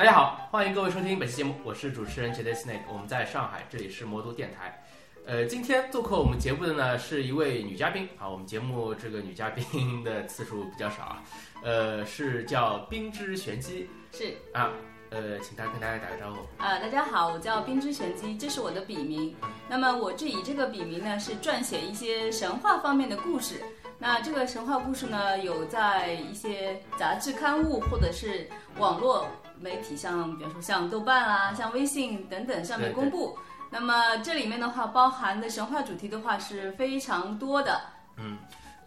大家好，欢迎各位收听本期节目，我是主持人 Jade Snake，我们在上海，这里是魔都电台。呃，今天做客我们节目的呢是一位女嘉宾啊，我们节目这个女嘉宾的次数比较少啊，呃，是叫冰之玄机是啊，呃，请她跟大家打个招呼。啊、大家好，我叫冰之玄机，这是我的笔名。那么我这以这个笔名呢，是撰写一些神话方面的故事。那这个神话故事呢，有在一些杂志刊物或者是网络媒体像，比方说像豆瓣啊、像微信等等上面公布。那么这里面的话，包含的神话主题的话是非常多的。嗯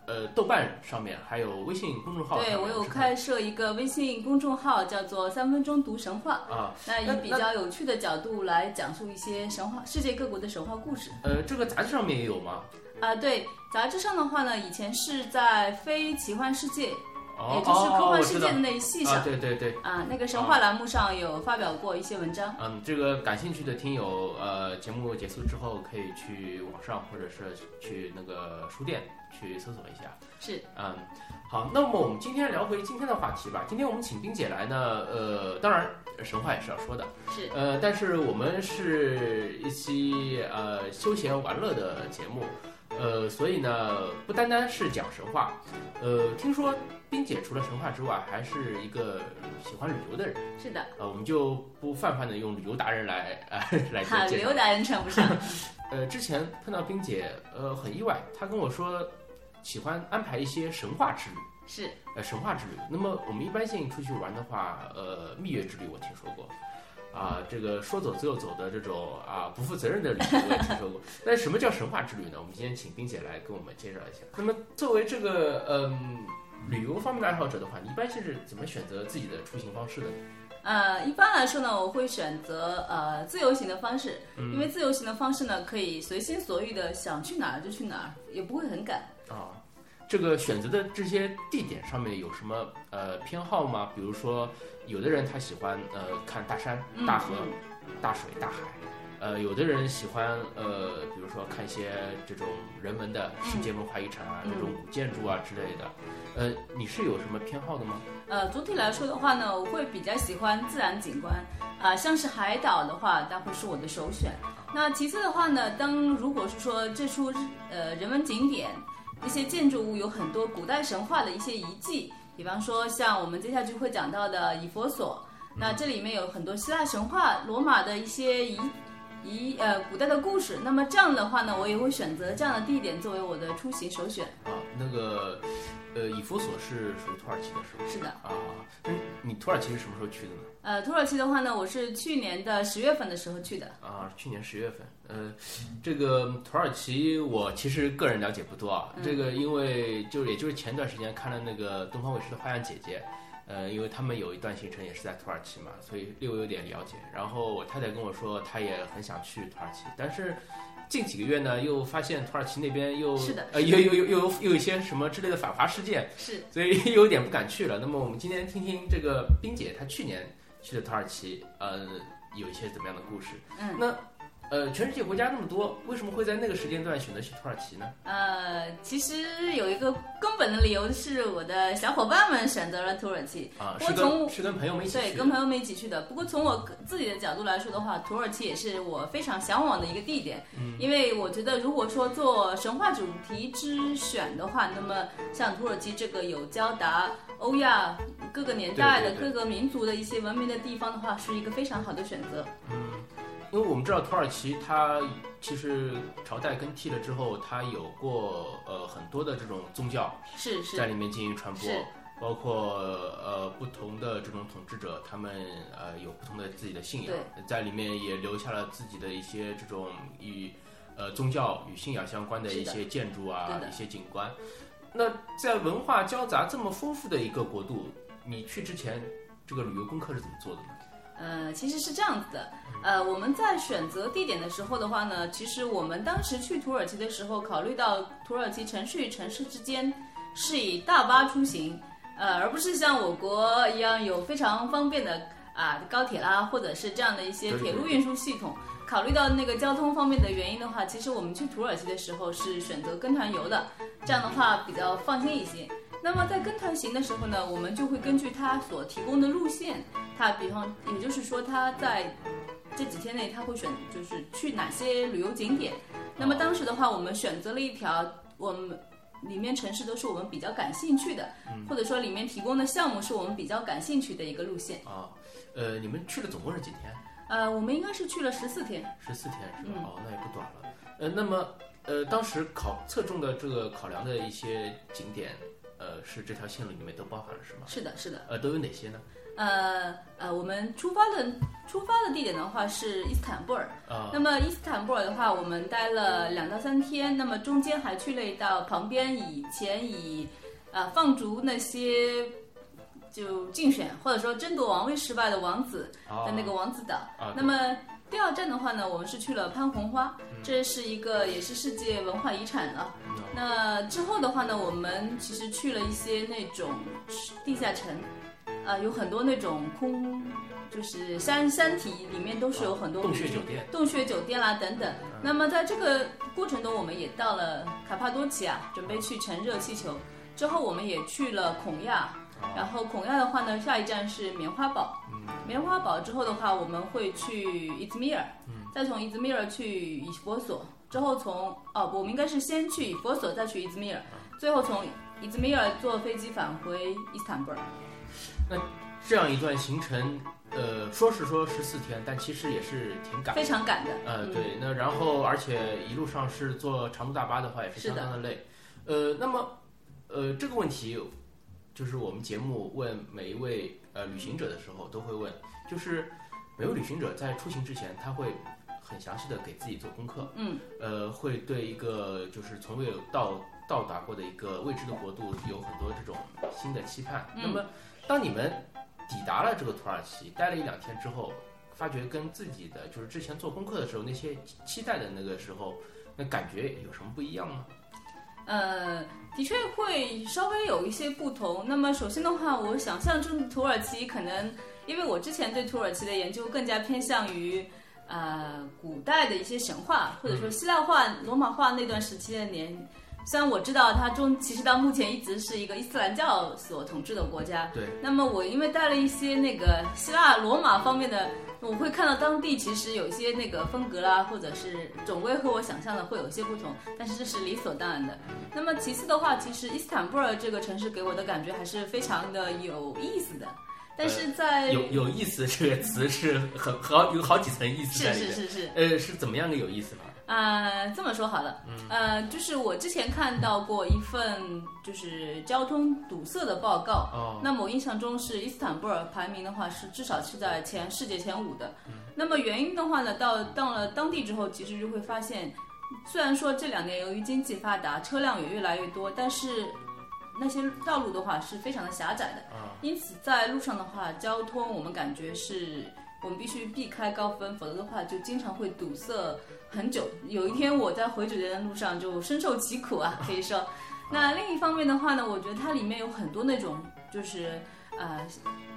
呃，豆瓣上面还有微信公众号，对我有开设一个微信公众号，叫做“三分钟读神话”。啊，那以比较有趣的角度来讲述一些神话、世界各国的神话故事。呃，这个杂志上面也有吗？啊、对，杂志上的话呢，以前是在《非奇幻世界》哦，也就是科哦幻世界的那一系上啊，对对对。啊、那个神话栏目上有发表过一些文章。嗯，这个感兴趣的听友，呃，节目结束之后可以去网上或者是去那个书店去搜索一下。是，嗯，好，那么我们今天聊回今天的话题吧。今天我们请冰姐来呢，呃，当然神话也是要说的，是，呃，但是我们是一期呃休闲玩乐的节目，呃，所以呢，不单单是讲神话，呃，听说冰姐除了神话之外，还是一个喜欢旅游的人。是的，呃，我们就不泛泛的用旅游达人来呃来哈，介绍刘。达人称不上。呃，之前碰到冰姐，呃，很意外，她跟我说喜欢安排一些神话之旅，是，呃，神话之旅。那么我们一般性出去玩的话，呃，蜜月之旅我听说过。啊，这个说走就走的这种啊不负责任的旅游我也听说过，那什么叫神话之旅呢？我们今天请冰姐来跟我们介绍一下。那么作为这个嗯旅游方面的爱好者的话，你一般是怎么选择自己的出行方式的呢？呃，一般来说呢，我会选择呃自由行的方式，嗯因为自由行的方式呢，可以随心所欲的想去哪儿就去哪儿，也不会很赶。啊，这个选择的这些地点上面有什么呃偏好吗？比如说，有的人他喜欢呃看大山、嗯大河、嗯大水、大海，呃，有的人喜欢呃，比如说看一些这种人文的世界文化遗产啊，嗯这种古建筑啊之类的。呃，你是有什么偏好的吗？呃，总体来说的话呢，我会比较喜欢自然景观，啊、像是海岛的话，它会是我的首选。那其次的话呢，当如果是说这处呃人文景点，一些建筑物有很多古代神话的一些遗迹，比方说像我们接下去会讲到的以佛所，那这里面有很多希腊神话、罗马的一些遗遗呃古代的故事。那么这样的话呢，我也会选择这样的地点作为我的出行首选。啊，那个呃，以佛所是属于土耳其的是吧？是的。啊，那你土耳其是什么时候去的呢？呃，土耳其的话呢，我是去年的十月份的时候去的。啊，去年十月份，呃，这个土耳其我其实个人了解不多啊，嗯这个因为就也就是前段时间看了那个东方卫视的《花样姐姐》，呃，因为他们有一段行程也是在土耳其嘛，所以略微有点了解。然后我太太跟我说，她也很想去土耳其，但是近几个月呢，又发现土耳其那边又是的呃，又又又又有又有一些什么之类的反华事件，是，所以 有点不敢去了。那么我们今天听听这个冰姐她去年去了土耳其，呃，有一些怎么样的故事？嗯，那呃，全世界国家那么多，为什么会在那个时间段选择去土耳其呢？呃，其实有一个根本的理由是我的小伙伴们选择了土耳其，啊，我是从跟是跟朋友们一起对，跟朋友们一起去的。不过从我自己的角度来说的话，土耳其也是我非常向往的一个地点，嗯因为我觉得如果说做神话主题之选的话，那么像土耳其这个有交达欧亚各个年代的各个民族的一些文明的地方的话，是一个非常好的选择。因为我们知道土耳其它其实朝代更替了之后，它有过呃很多的这种宗教是是在里面进行传播，包括呃不同的这种统治者，他们呃有不同的自己的信仰，在里面也留下了自己的一些这种与呃宗教与信仰相关的一些建筑啊一些景观。那在文化交杂这么丰富的一个国度，你去之前这个旅游功课是怎么做的呢？呃，其实是这样子的，呃，我们在选择地点的时候的话呢，其实我们当时去土耳其的时候，考虑到土耳其城市与城市之间是以大巴出行，呃，而不是像我国一样有非常方便的啊、高铁啦，或者是这样的一些铁路运输系统。考虑到那个交通方面的原因的话，其实我们去土耳其的时候是选择跟团游的，这样的话比较放心一些。那么在跟团行的时候呢，我们就会根据他所提供的路线，他比方也就是说他在这几天内他会选就是去哪些旅游景点。那么当时的话，我们选择了一条我们里面城市都是我们比较感兴趣的，或者说里面提供的项目是我们比较感兴趣的一个路线。啊，呃，你们去了总共是几天？呃，我们应该是去了十四天。十四天是吧？哦，那也不短了。呃，那么呃，当时考侧重的这个考量的一些景点，呃，是这条线路里面都包含了是吗？是的，是的。呃，都有哪些呢？呃呃，我们出发的出发的地点的话是伊斯坦布尔。啊那么伊斯坦布尔的话，我们待了两到三天，那么中间还去了一道旁边以前以呃放逐那些就竞选或者说争夺王位失败的王子啊的那个王子岛。啊，那么第二站的话呢，我们是去了潘红花，嗯这是一个也是世界文化遗产了。嗯那之后的话呢，我们其实去了一些那种地下城，呃，有很多那种空，就是山山体里面都是有很多洞穴酒店。洞穴酒店啦等等。嗯那么在这个过程中，我们也到了卡帕多奇亚，准备去乘热气球。之后我们也去了孔亚，然后孔亚的话呢，下一站是棉花堡。棉花堡之后的话，我们会去伊兹密尔，再从伊兹密尔去以佛所，之后从哦，我们应该是先去以佛所，再去伊兹密尔，最后从伊兹密尔坐飞机返回伊斯坦布尔。那这样一段行程，呃，说是说十四天，但其实也是挺赶的。非常赶的。呃，嗯对，那然后而且一路上是坐长途大巴的话，也是相当的累。呃，那么，呃，这个问题就是我们节目问每一位呃旅行者的时候都会问，就是每位旅行者在出行之前，他会很详细的给自己做功课，嗯，呃，会对一个就是从未有到到达过的一个未知的国度有很多这种新的期盼。嗯那么，当你们抵达了这个土耳其，待了一两天之后，发觉跟自己的就是之前做功课的时候那些期待的那个时候，那感觉有什么不一样吗？呃，的确会稍微有一些不同。那么首先的话，我想象中的土耳其可能，因为我之前对土耳其的研究更加偏向于呃古代的一些神话，或者说希腊化、罗马化那段时期的年。虽然我知道它中其实到目前一直是一个伊斯兰教所统治的国家，对。那么我因为带了一些那个希腊罗马方面的，我会看到当地其实有一些那个风格啦，或者是总归和我想象的会有一些不同，但是这是理所当然的。那么其次的话，其实伊斯坦布尔这个城市给我的感觉还是非常的有意思的，但是在、有有意思这个词是很好有好几层意思在里面。是是是是，呃，是怎么样个有意思呢？呃，这么说好了，呃，就是我之前看到过一份就是交通堵塞的报告，哦，那么我印象中是伊斯坦布尔排名的话是至少是在前世界前五的。那么原因的话呢，到到了当地之后，其实就会发现，虽然说这两年由于经济发达，车辆也越来越多，但是那些道路的话是非常的狭窄的。啊因此在路上的话，交通我们感觉是我们必须避开高峰，否则的话就经常会堵塞很久。有一天我在回酒店的路上就深受其苦啊，可以说。那另一方面的话呢，我觉得它里面有很多那种就是呃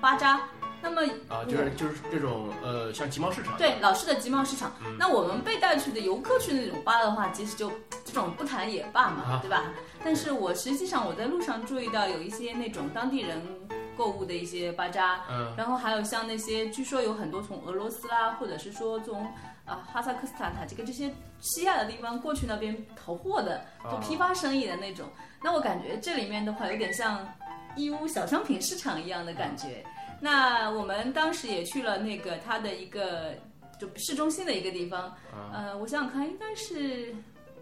巴扎，那么啊，就是就是这种呃，像集贸市场。对老式的集贸市场。那我们被带去的游客去那种巴的话，其实就这种不谈也罢嘛，啊对吧？但是我实际上我在路上注意到有一些那种当地人购物的一些巴扎，嗯然后还有像那些据说有很多从俄罗斯啦，或者是说从啊、哈萨克斯坦、塔吉克这些西亚的地方过去那边淘货的，做批发生意的那种。那我感觉这里面的话有点像义乌小商品市场一样的感觉。那我们当时也去了那个它的一个就市中心的一个地方，呃，我想想看，应该是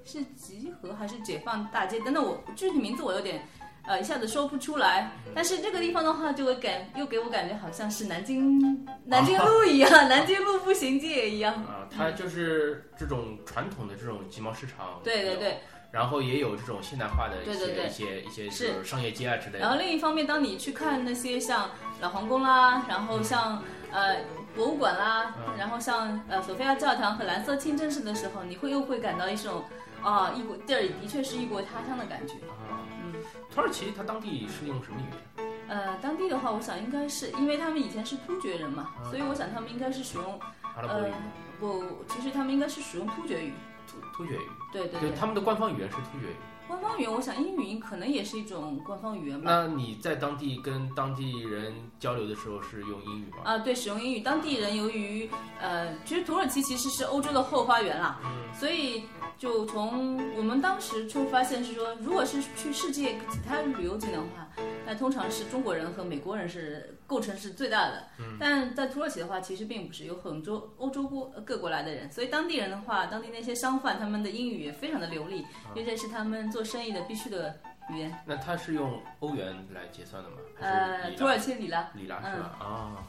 是集合还是解放大街等等，我具体名字我有点呃一下子说不出来。但是这个地方的话，就会感又给我感觉好像是南京南京路 一样，南京路步行街一样。啊，它就是这种传统的这种集贸市场。对对对。然后也有这种现代化的一些一些一些是就是商业街啊之类的然后。另一方面，当你去看那些像老皇宫啦，然后像呃博物馆啦，嗯然后像呃索菲亚教堂和蓝色清真寺的时候，你会又会感到一种啊异国这儿的确是异国他乡的感觉。啊，嗯，土耳其它当地是用什么语言？呃，当地的话，我想应该是因为他们以前是突厥人嘛，嗯所以我想他们应该是使用呃阿拉伯语吗？不，其实他们应该是使用突厥语。突突厥语。对对对，对他们的官方语言是突厥语。官方语言，我想英语可能也是一种官方语言吧。那你在当地跟当地人交流的时候是用英语吗？啊，对，使用英语。当地人由于呃，其实土耳其其实是欧洲的后花园啦，所以就从我们当时就发现是说，如果是去世界其他旅游景点的话，那通常是中国人和美国人是构成是最大的。但在土耳其的话，其实并不是有很多欧洲国各国来的人，所以当地人的话，当地那些商贩他们的英语也非常的流利，因为这是他们做生意的必须的语言。那他是用欧元来结算的吗？还呃，是土耳其里拉。里拉是吧？啊，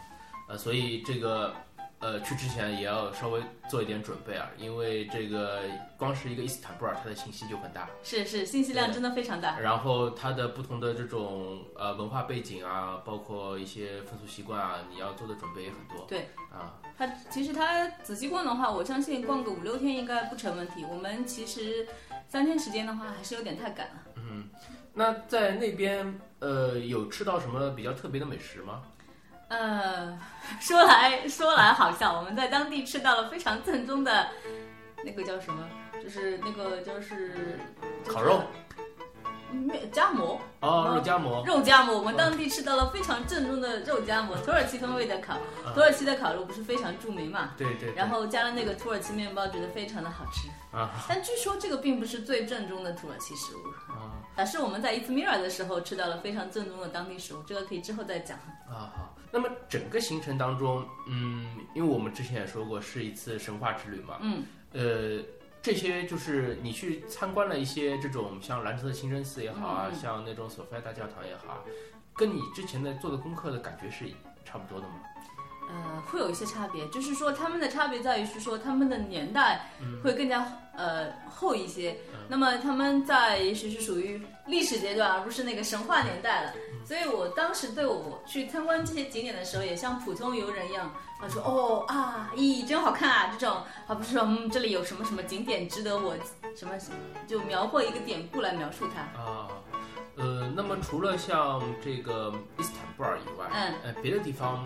呃，所以这个呃去之前也要稍微做一点准备啊，因为这个光是一个伊斯坦布尔，它的信息就很大，是是，信息量真的非常大。然后它的不同的这种呃文化背景啊，包括一些风俗习惯啊，你要做的准备也很多。对啊，它其实它仔细逛的话，我相信逛个五六天应该不成问题。我们其实三天时间的话，还是有点太赶了。嗯那在那边呃有吃到什么比较特别的美食吗？呃，说来说来好笑，我们在当地吃到了非常正宗的，那个叫什么？就是那个就是烤肉，面夹馍，哦，肉夹馍，肉夹馍。我们当地吃到了非常正宗的肉夹馍，土耳其风味的烤。土耳其的烤肉不是非常著名嘛？对对，然后加了那个土耳其面包，觉得非常的好吃。啊但据说这个并不是最正宗的土耳其食物。啊而是我们在伊兹密尔的时候吃到了非常正宗的当地食物，这个可以之后再讲。啊好。那么整个行程当中，嗯，因为我们之前也说过是一次神话之旅嘛，嗯，呃，这些就是你去参观了一些这种像兰特清真寺也好啊，像那种索菲亚大教堂也好啊，跟你之前的做的功课的感觉是差不多的吗？呃，会有一些差别，就是说他们的差别在于是说他们的年代会更加呃厚一些，那么他们在也许是属于历史阶段，而不是那个神话年代了。所以我当时对我去参观这些景点的时候，也像普通游人一样，他说哦啊，咦，真好看啊，这种，而不是说嗯这里有什么什么景点值得我什么就描绘一个典故来描述它。啊，呃，那么除了像这个伊斯坦布尔以外，嗯，呃，别的地方，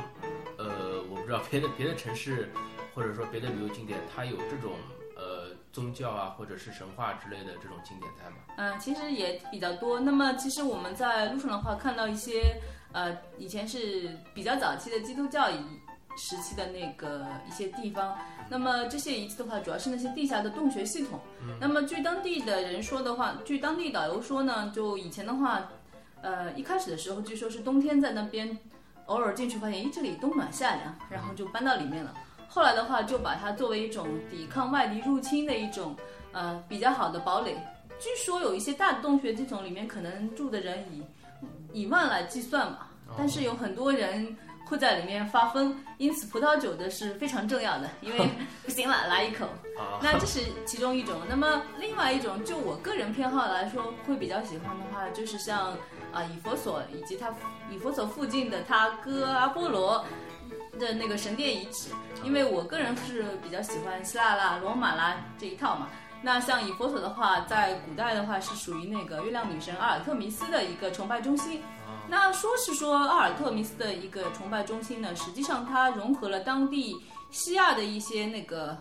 知道别的别的城市，或者说别的旅游景点，它有这种呃宗教啊，或者是神话之类的这种景点在吗？嗯，其实也比较多。那么，其实我们在路上的话，看到一些呃，以前是比较早期的基督教遗时期的那个一些地方。那么这些遗迹的话，主要是那些地下的洞穴系统。那么据当地的人说的话，据当地导游说呢，就以前的话，呃，一开始的时候，据说是冬天在那边偶尔进去发现，咦，这里冬暖夏凉，然后就搬到里面了。后来的话，就把它作为一种抵抗外敌入侵的一种呃比较好的堡垒。据说有一些大的洞穴这种里面可能住的人以以万来计算嘛，但是有很多人会在里面发疯，因此葡萄酒的是非常重要的，因为不行了，来一口。啊，那这是其中一种。那么另外一种，就我个人偏好来说，会比较喜欢的话，就是像啊以佛所以及他以佛所附近的他哥阿波罗的那个神殿遗址，因为我个人是比较喜欢希腊啦、罗马啦这一套嘛。那像以佛所的话，在古代的话是属于那个月亮女神阿尔特弥斯的一个崇拜中心。那说是说阿尔特弥斯的一个崇拜中心呢，实际上它融合了当地西亚的一些那个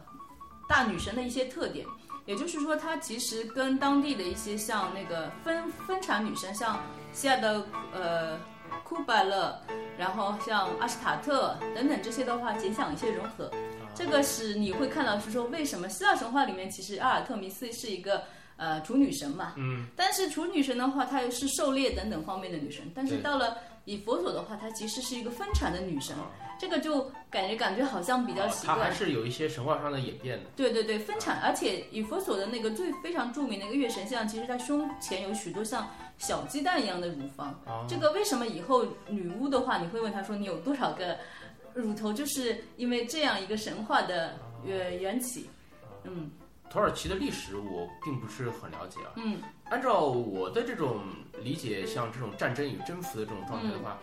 大女神的一些特点，也就是说，它其实跟当地的一些像那个分分产女神，像西亚的呃库巴勒，然后像阿什塔特等等这些的话，简想一些融合。这个是你会看到是说，为什么希腊神话里面其实阿尔特弥斯是一个呃处女神嘛，嗯，但是处女神的话，她又是狩猎等等方面的女神，但是到了以佛所的话，她其实是一个分产的女神，啊这个就感觉感觉好像比较奇怪。它还是有一些神话上的演变的。对对对，分产，而且以佛所的那个最非常著名的一个月神像，其实它胸前有许多像小鸡蛋一样的乳房。哦这个为什么以后女巫的话，你会问她说你有多少个乳头，就是因为这样一个神话的呃缘起。嗯土耳其的历史我并不是很了解啊。嗯按照我的这种理解，像这种战争与征服的这种状态的话，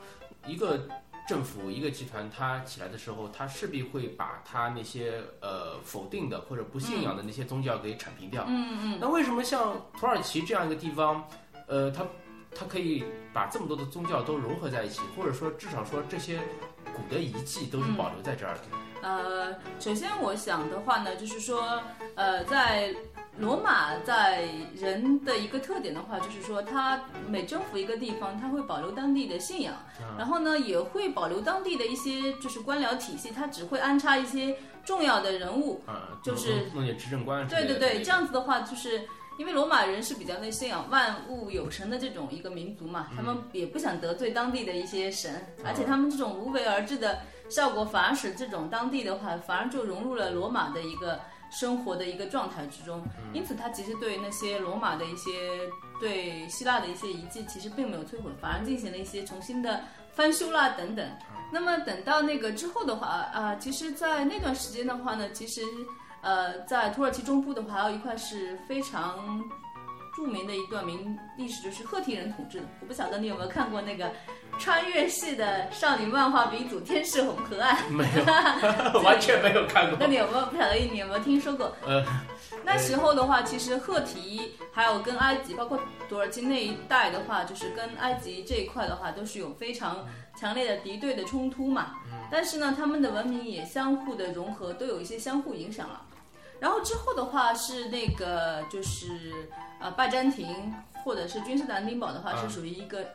一个政府一个集团它起来的时候，它势必会把它那些呃否定的或者不信仰的那些宗教给铲平掉。嗯嗯，那为什么像土耳其这样一个地方，呃，它它可以把这么多的宗教都融合在一起，或者说至少说这些古的遗迹都是保留在这儿的？呃，首先我想的话呢，就是说，呃，在罗马在人的一个特点的话，就是说他每征服一个地方，他会保留当地的信仰，然后呢也会保留当地的一些就是官僚体系，他只会安插一些重要的人物，啊，就是弄些执政官。对对对，这样子的话，就是因为罗马人是比较那信仰万物有神的这种一个民族嘛，他们也不想得罪当地的一些神，而且他们这种无为而治的效果，反而使这种当地的话，反而就融入了罗马的一个生活的一个状态之中。因此，他其实对那些罗马的一些对希腊的一些遗迹，其实并没有摧毁，反而进行了一些重新的翻修啦等等。那么等到那个之后的话，啊、其实，在那段时间的话呢，其实。呃，在土耳其中部的话，还有一块是非常著名的一段名历史，就是赫梯人统治的。我不晓得你有没有看过那个穿越系的少女漫画鼻祖《天使红河岸》？没有，完全没有看过那。你有没有不晓得你有没有听说过？呃，那时候的话，其实赫提还有跟埃及，包括土耳其那一带的话，就是跟埃及这一块的话，都是有非常强烈的敌对的冲突嘛。但是呢，他们的文明也相互的融合，都有一些相互影响了。然后之后的话是那个就是呃拜占庭或者是君士坦丁堡的话，啊是属于一个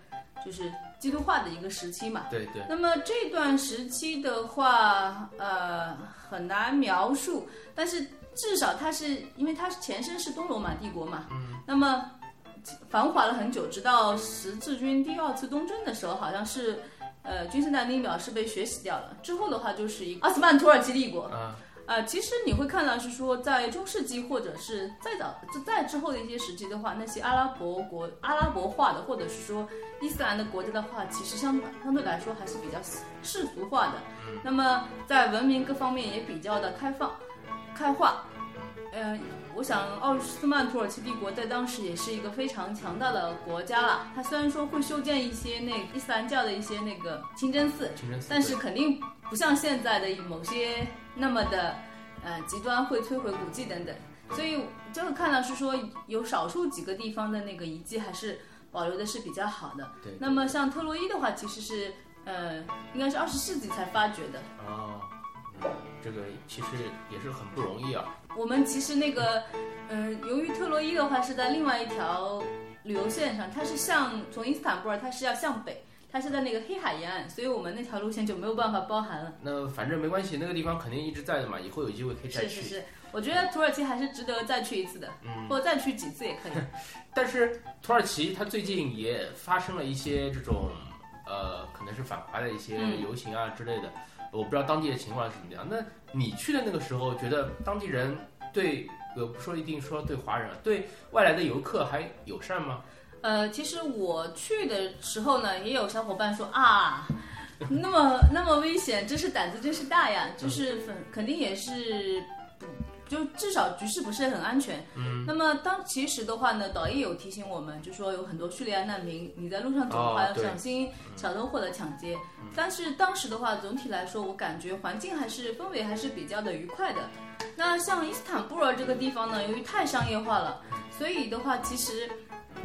就是基督化的一个时期嘛。对对，那么这段时期的话，呃，很难描述，但是至少它是因为它前身是东罗马帝国嘛，嗯，那么繁华了很久，直到十字军第二次东征的时候，好像是呃君士坦丁堡是被血洗掉了，之后的话就是一个奥斯曼土耳其帝国，啊，呃，其实你会看到是说，在中世纪或者是再早、再之后的一些时期的话，那些阿拉伯国、阿拉伯化的，或者是说伊斯兰的国家的话，其实相相对来说还是比较世俗化的。那么在文明各方面也比较的开放、开化。呃，我想奥斯曼土耳其帝国在当时也是一个非常强大的国家了。它虽然说会修建一些那伊斯兰教的一些那个清真寺，清真寺。但是肯定不像现在的某些那么的呃极端，会摧毁古迹等等。所以就会看到是说有少数几个地方的那个遗迹还是保留的是比较好的。对那么像特洛伊的话，其实是呃应该是二十世纪才发掘的。哦，嗯，这个其实也是很不容易啊。我们其实那个嗯、由于特洛伊的话是在另外一条旅游线上，它是向从伊斯坦布尔它是要向北。它是在那个黑海沿岸，所以我们那条路线就没有办法包含了。那反正没关系，那个地方肯定一直在的嘛，以后有机会可以再去。是是是，我觉得土耳其还是值得再去一次的，嗯，或者再去几次也可以。但是土耳其它最近也发生了一些这种呃，可能是反华的一些嗯游行啊之类的，我不知道当地的情况是怎么样。那你去的那个时候，觉得当地人对呃不说一定说对华人，对外来的游客还友善吗？呃，其实我去的时候呢，也有小伙伴说啊，那么那么危险，真是胆子真是大呀，就是肯肯定也是不。就至少局势不是很安全。嗯，那么当其实的话呢，导演有提醒我们，就说有很多叙利亚难民，你在路上走的话要小心小偷或者抢劫。但是当时的话，总体来说，我感觉环境还是氛围还是比较的愉快的。那像伊斯坦布尔这个地方呢，由于太商业化了，所以的话，其实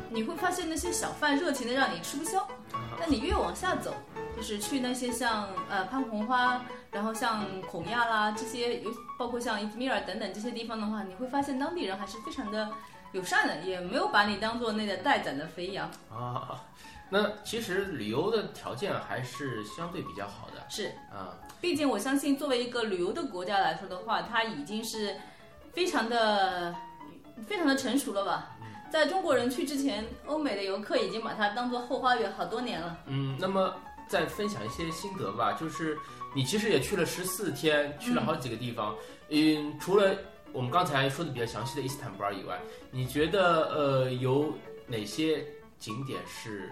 你会发现那些小贩热情的让你吃不消。但你越往下走，就是去那些像呃潘红花，然后像孔亚啦这些，有包括像伊兹密尔等等这些地方的话，你会发现当地人还是非常的友善的，也没有把你当做那个待宰的肥羊。啊，那其实旅游的条件还是相对比较好的是，啊。毕竟我相信作为一个旅游的国家来说的话，它已经是非常的非常的成熟了吧。在中国人去之前，欧美的游客已经把它当做后花园好多年了。嗯，那么再分享一些心得吧，就是你其实也去了十四天，去了好几个地方。嗯，除了我们刚才说的比较详细的伊斯坦布尔以外，你觉得呃有哪些景点是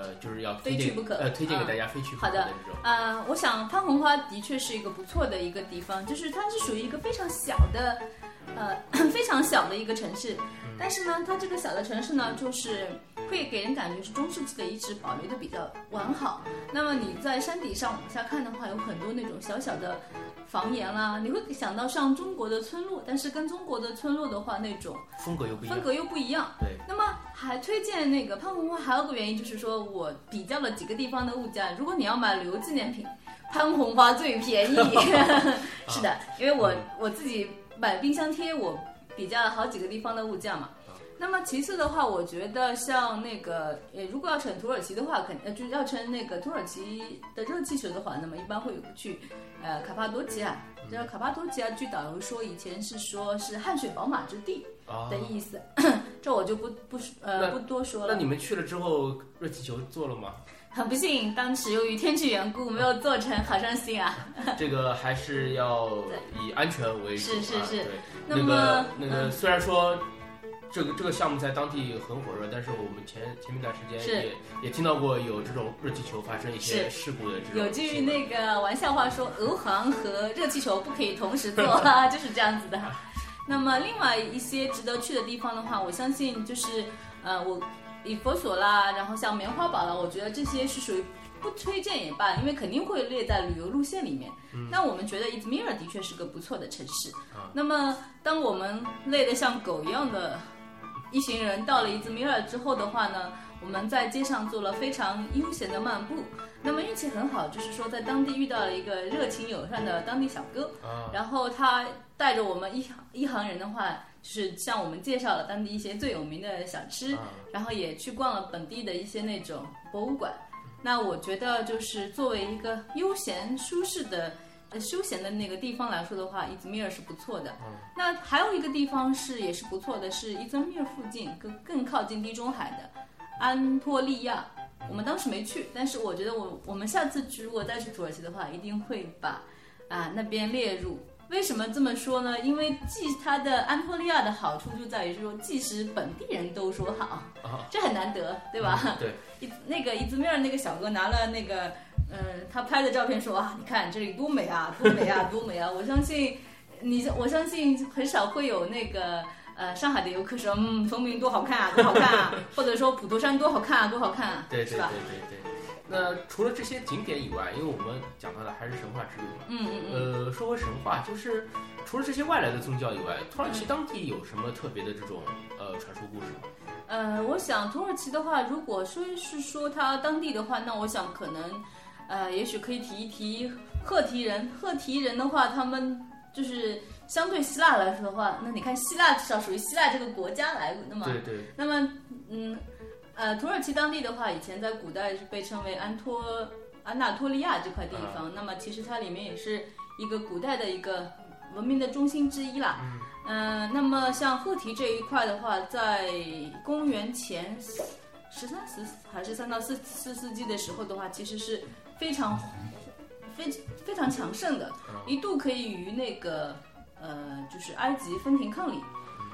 呃就是要推荐非去不可呃推荐给大家非去不可好的这种？啊、我想潘红花的确是一个不错的一个地方，就是它是属于一个非常小的，呃，非常小的一个城市。但是呢，它这个小的城市呢，就是会给人感觉是中世纪的遗址保留的比较完好。那么你在山底上往下看的话，有很多那种小小的房檐啦，你会想到像中国的村落，但是跟中国的村落的话，那种风格又不一样风。格又不一样。对，那么还推荐那个潘红花，还有个原因就是说我比较了几个地方的物价，如果你要买旅游纪念品，潘红花最便宜。是的，因为我我自己买冰箱贴，我比较了好几个地方的物价嘛。那么其次的话，我觉得像那个，呃，如果要乘土耳其的话，肯呃就是要乘那个土耳其的热气球的话，那么一般会去，呃，卡帕多奇亚。这卡帕多奇亚，据导游说，以前是说是汗水宝马之地的意思，这我就不不呃不多说了。那你们去了之后，热气球做了吗？很不幸，当时由于天气缘故，没有做成，好伤心啊！这个还是要以安全为主。是是是。对，那么那个虽然说这个这个项目在当地很火热，但是我们前前面一段时间也也听到过有这种热气球发生一些事故的这种。有句那个玩笑话说，俄航和热气球不可以同时坐，就是这样子的。那么另外一些值得去的地方的话，我相信就是呃我。以佛所啦，然后像棉花堡啦，我觉得这些是属于不推荐也罢，因为肯定会列在旅游路线里面。那我们觉得伊兹密尔的确是个不错的城市。那么，当我们累得像狗一样的一行人到了伊兹密尔之后的话呢，我们在街上做了非常悠闲的漫步。那么运气很好，就是说在当地遇到了一个热情友善的当地小哥，然后他带着我们一行一行人的话。就是向我们介绍了当地一些最有名的小吃，然后也去逛了本地的一些那种博物馆。那我觉得就是作为一个悠闲舒适的、呃休闲的那个地方来说的话，伊兹密尔是不错的。那还有一个地方是也是不错的，是伊兹密尔附近更更靠近地中海的安托利亚。我们当时没去，但是我觉得我我们下次去如果再去土耳其的话，一定会把啊那边列入。为什么这么说呢？因为既它的安托利亚的好处就在于说，即使本地人都说好，这很难得，对吧？对。伊那个伊兹密尔那个小哥拿了那个，嗯，他拍的照片说啊，你看这里多美啊，多美啊，多美啊！我相信你，我相信很少会有那个呃上海的游客说，嗯，崇明多好看啊，多好看啊，或者说普陀山多好看啊，多好看啊，对对对对对。那除了这些景点以外，因为我们讲到的还是神话之旅嘛，嗯嗯嗯。呃，说回神话，就是除了这些外来的宗教以外，土耳其当地有什么特别的这种呃传说故事吗？呃，我想土耳其的话，如果说是说它当地的话，那我想可能，呃，也许可以提一提赫提人。赫提人的话，他们就是相对希腊来说的话，那你看希腊至少属于希腊这个国家来的嘛，对对。那么，嗯。呃，土耳其当地的话，以前在古代是被称为安托安纳托利亚这块地方。那么其实它里面也是一个古代的一个文明的中心之一啦。嗯，那么像赫提这一块的话，在公元前十三十还是三到四四世纪的时候的话，其实是非常非非常强盛的，一度可以与那个呃就是埃及分庭抗礼。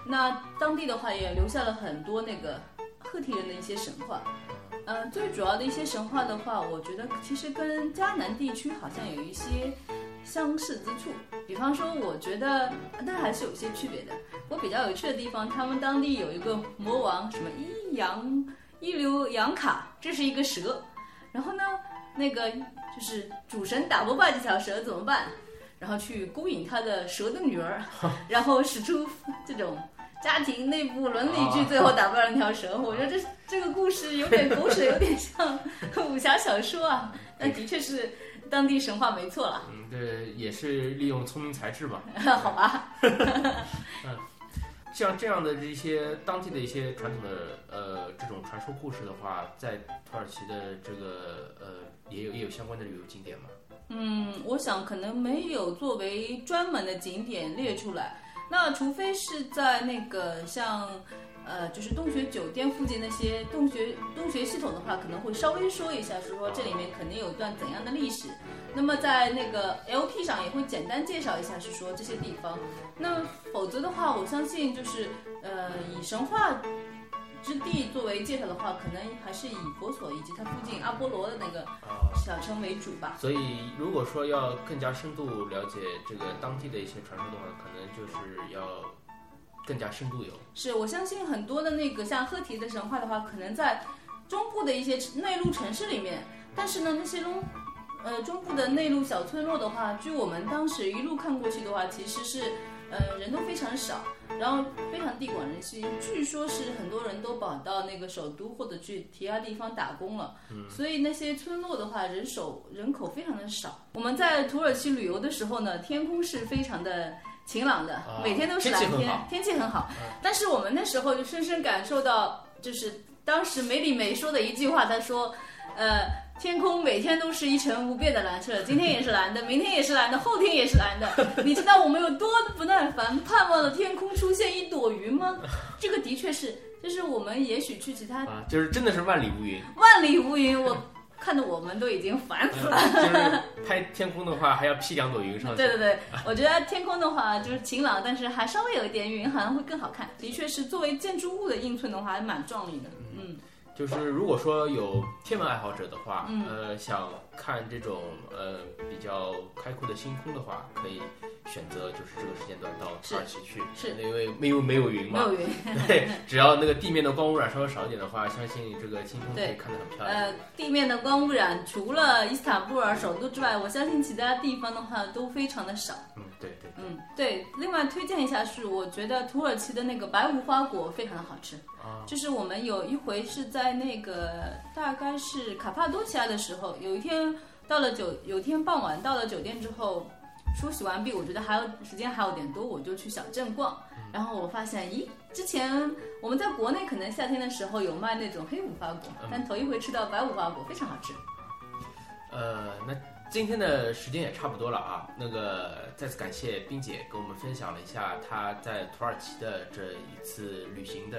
那当地的话也留下了很多那个。赫梯人的一些神话，嗯，最主要的一些神话的话，我觉得其实跟迦南地区好像有一些相似之处。比方说，我觉得，但还是有些区别的。我比较有趣的地方，他们当地有一个魔王，什么伊扬伊留扬卡，这是一个蛇。然后呢，那个就是主神打不败这条蛇怎么办？然后去勾引他的蛇的女儿，然后使出这种。家庭内部伦理剧，最后打败了那条蛇。我觉得这这个故事有点狗血，有点像武侠小说啊。但的确是当地神话，没错了。嗯，对，也是利用聪明才智吧。好吧。嗯，像这样的这些当地的一些传统的呃这种传说故事的话，在土耳其的这个呃也有也有相关的旅游景点吗？嗯，我想可能没有作为专门的景点列出来。那除非是在那个像，呃，就是洞穴酒店附近那些洞穴洞穴系统的话，可能会稍微说一下，是说这里面肯定有一段怎样的历史。那么在那个 LP 上也会简单介绍一下，是说这些地方。那否则的话，我相信就是，呃，以神话。之地作为介绍的话，可能还是以佛所以及它附近阿波罗的那个小城为主吧。所以，如果说要更加深度了解这个当地的一些传说的话，可能就是要更加深度游。是我相信很多的那个像赫提的神话的话，可能在中部的一些内陆城市里面，但是呢，那些中呃中部的内陆小村落的话，据我们当时一路看过去的话，其实是呃人都非常少。然后非常地广人稀，据说是很多人都跑到那个首都或者去其他地方打工了，所以那些村落的话，人手人口非常的少。我们在土耳其旅游的时候呢，天空是非常的晴朗的啊，每天都是蓝天天气很好嗯。但是我们那时候就深深感受到，就是当时梅里梅说的一句话，他说，呃。天空每天都是一成不变的蓝色，今天也是蓝的，明天也是蓝的，后天也是蓝的。你知道我们有多不耐烦，盼望着天空出现一朵云吗？这个的确是，就是我们也许去其他啊，就是真的是万里无云。万里无云，我看得我们都已经烦死了。就是拍天空的话，还要披两朵云上去。对对对，我觉得天空的话就是晴朗，但是还稍微有一点云，好像会更好看。的确是作为建筑物的映衬的话，还蛮壮丽的。嗯，就是如果说有天文爱好者的话，嗯。呃，想看这种呃比较开阔的星空的话，可以选择就是这个时间段到土耳其去，是因为没有没有云嘛，没有云。对，只要那个地面的光污染稍微少一点的话，相信这个星空可以看得很漂亮。呃，地面的光污染除了伊斯坦布尔首都之外，我相信其他地方的话都非常的少。嗯，对对，嗯，对。另外推荐一下是，我觉得土耳其的那个白无花果非常的好吃。啊，就是我们有一回是在那个大概是卡帕多奇亚的时候，有一天到了酒，有一天傍晚到了酒店之后，梳洗完毕，我觉得还有时间还有点多，我就去小镇逛。然后我发现，咦，之前我们在国内可能夏天的时候有卖那种黑五花果，但头一回吃到白五花果，非常好吃。呃，那今天的时间也差不多了啊。那个再次感谢冰姐给我们分享了一下她在土耳其的这一次旅行的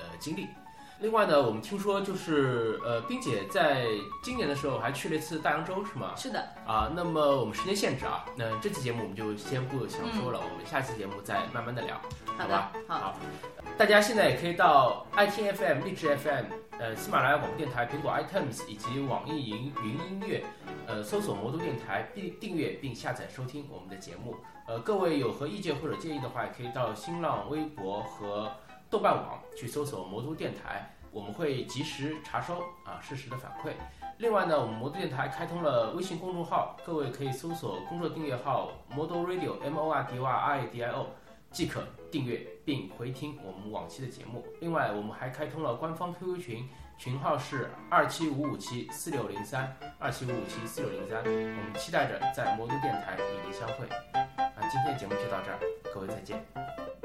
呃经历。另外呢，我们听说就是呃，冰姐在今年的时候还去了一次大洋洲，是吗？是的，啊，那么我们时间限制啊，那这期节目我们就先不详说了，我们下期节目再慢慢的聊，好吧的？，好，大家现在也可以到 iTFM、荔枝 FM、呃喜马拉雅广播电台、苹果 iTunes 以及网易云云音乐，呃搜索魔都电台并订阅并下载收听我们的节目。呃，各位有何意见或者建议的话，也可以到新浪微博和豆瓣网去搜索魔都电台，我们会及时查收啊适时的反馈。另外呢，我们魔都电台开通了微信公众号，各位可以搜索公众订阅号 Model Radio M O R D O R I D I O，即可订阅并回听我们往期的节目。另外，我们还开通了官方 QQ 群，群号是二七五五七四六零三二七五五七四六零三。我们期待着在魔都电台与您相会。啊，今天的节目就到这儿，各位再见。